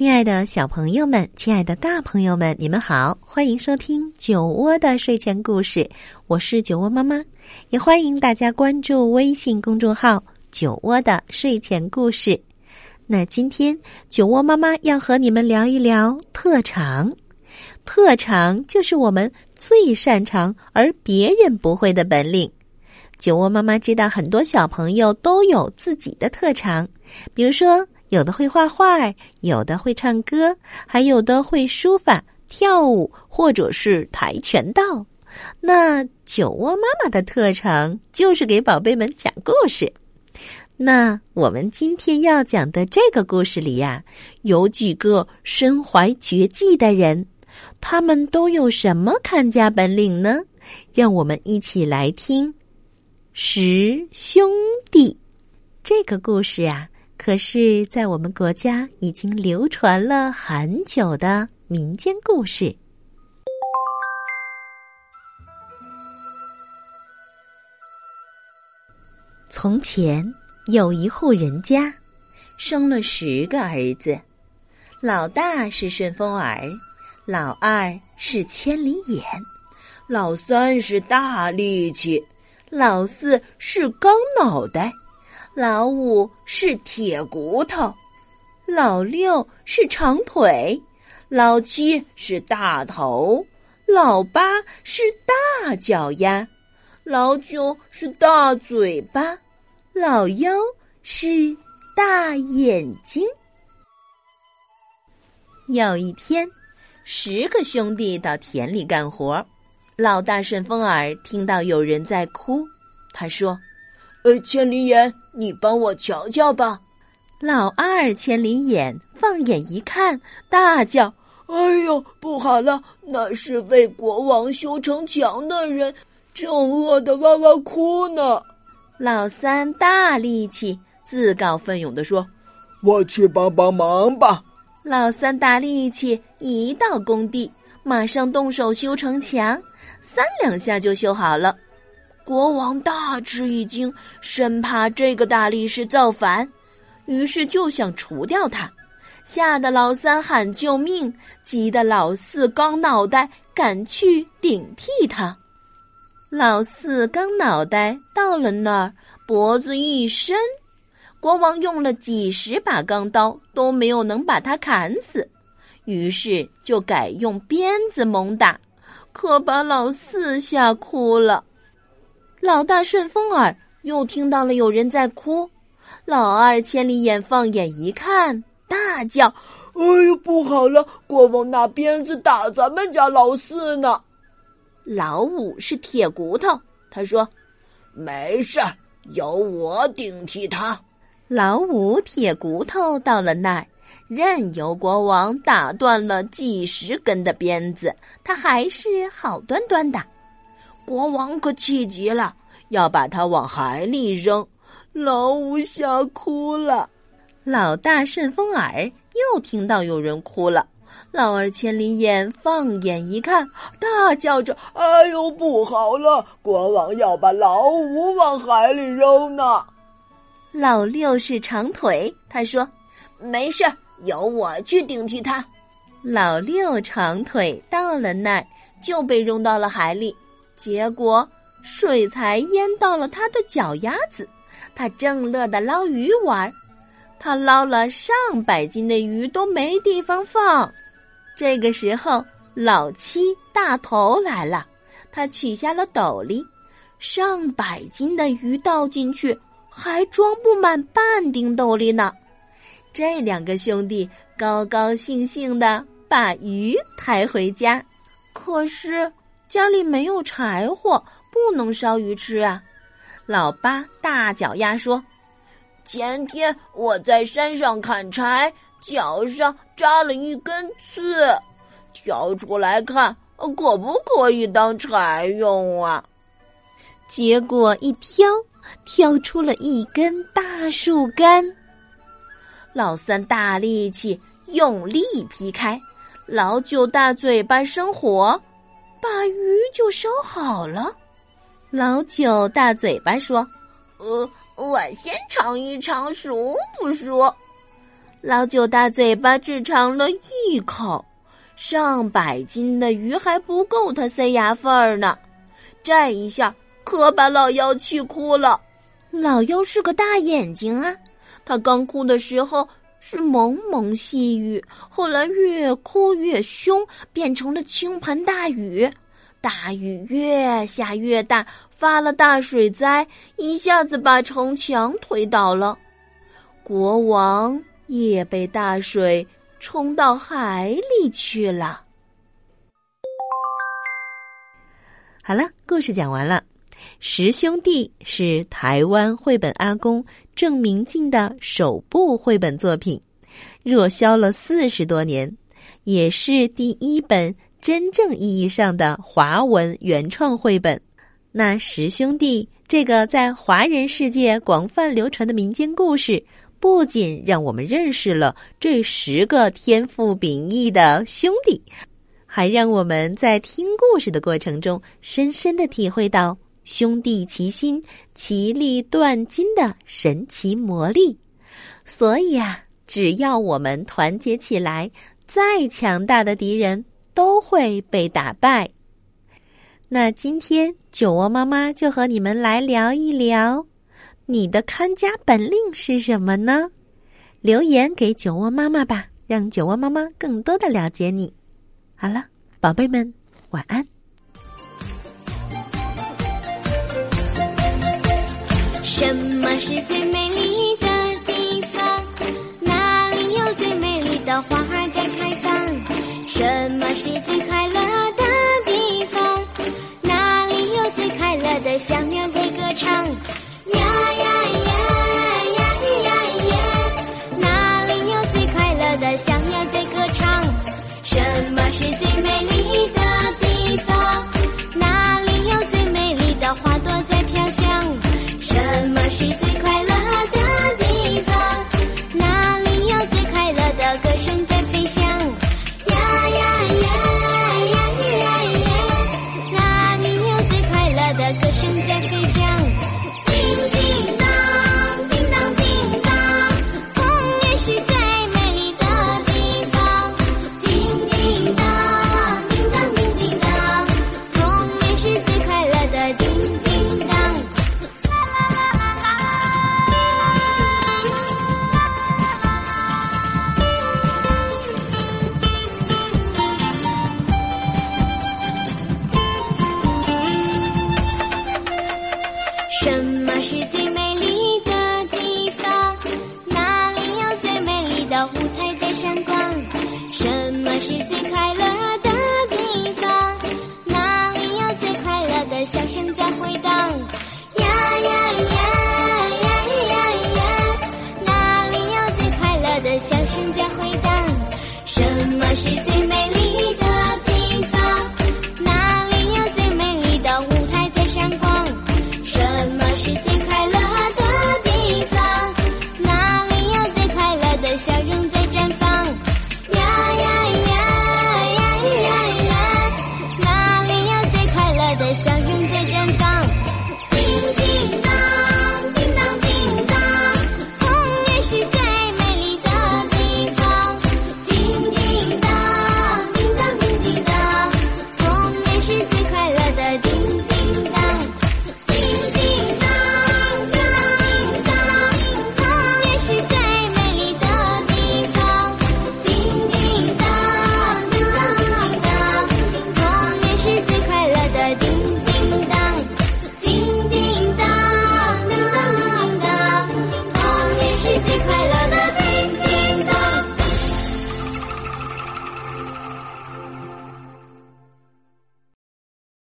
亲爱的小朋友们，亲爱的大朋友们，你们好，欢迎收听酒窝的睡前故事。我是酒窝妈妈，也欢迎大家关注微信公众号“酒窝的睡前故事”。那今天酒窝妈妈要和你们聊一聊特长。特长就是我们最擅长而别人不会的本领。酒窝妈妈知道很多小朋友都有自己的特长，比如说。有的会画画，有的会唱歌，还有的会书法、跳舞，或者是跆拳道。那酒窝妈妈的特长就是给宝贝们讲故事。那我们今天要讲的这个故事里呀，有几个身怀绝技的人，他们都有什么看家本领呢？让我们一起来听十兄弟这个故事啊。可是，在我们国家已经流传了很久的民间故事。从前有一户人家，生了十个儿子，老大是顺风耳，老二是千里眼，老三是大力气，老四是钢脑袋。老五是铁骨头，老六是长腿，老七是大头，老八是大脚丫，老九是大嘴巴，老幺是大眼睛。有一天，十个兄弟到田里干活，老大顺风耳听到有人在哭，他说。呃，千里眼，你帮我瞧瞧吧。老二千里眼放眼一看，大叫：“哎呦，不好了！那是为国王修城墙的人，正饿得哇哇哭呢。”老三大力气自告奋勇地说：“我去帮帮忙吧。”老三大力气一到工地，马上动手修城墙，三两下就修好了。国王大吃一惊，生怕这个大力士造反，于是就想除掉他，吓得老三喊救命，急得老四刚脑袋赶去顶替他。老四刚脑袋到了那儿，脖子一伸，国王用了几十把钢刀都没有能把他砍死，于是就改用鞭子猛打，可把老四吓哭了。老大顺风耳又听到了有人在哭，老二千里眼放眼一看，大叫：“哎呦，不好了！国王拿鞭子打咱们家老四呢！”老五是铁骨头，他说：“没事儿，由我顶替他。”老五铁骨头到了那儿，任由国王打断了几十根的鞭子，他还是好端端的。国王可气极了，要把他往海里扔。老五吓哭了，老大顺风耳又听到有人哭了。老二千里眼放眼一看，大叫着：“哎呦，不好了！国王要把老五往海里扔呢！”老六是长腿，他说：“没事，由我去顶替他。”老六长腿到了那儿，就被扔到了海里。结果水才淹到了他的脚丫子，他正乐得捞鱼玩，他捞了上百斤的鱼都没地方放。这个时候，老七大头来了，他取下了斗笠，上百斤的鱼倒进去，还装不满半顶斗笠呢。这两个兄弟高高兴兴的把鱼抬回家，可是。家里没有柴火，不能烧鱼吃啊！老八大脚丫说：“前天我在山上砍柴，脚上扎了一根刺，挑出来看，可不可以当柴用啊？结果一挑，挑出了一根大树干。老三大力气用力劈开，老九大嘴巴生火，把鱼就烧好了。老九大嘴巴说：“呃，我先尝一尝，熟不熟？”老九大嘴巴只尝了一口，上百斤的鱼还不够他塞牙缝儿呢。这一下可把老妖气哭了。老妖是个大眼睛啊，他刚哭的时候。是蒙蒙细雨，后来越哭越凶，变成了倾盆大雨。大雨越下越大，发了大水灾，一下子把城墙推倒了。国王也被大水冲到海里去了。好了，故事讲完了。十兄弟是台湾绘本阿公郑明进的首部绘本作品，热销了四十多年，也是第一本真正意义上的华文原创绘本。那十兄弟这个在华人世界广泛流传的民间故事，不仅让我们认识了这十个天赋秉异的兄弟，还让我们在听故事的过程中，深深的体会到。兄弟齐心，其利断金的神奇魔力。所以啊，只要我们团结起来，再强大的敌人都会被打败。那今天酒窝妈妈就和你们来聊一聊，你的看家本领是什么呢？留言给酒窝妈妈吧，让酒窝妈妈更多的了解你。好了，宝贝们，晚安。什么是最美丽的地方？哪里有最美丽的花儿在开放？什么是最快乐的地方？哪里有最快乐的小鸟在歌唱？呀呀笑声在回荡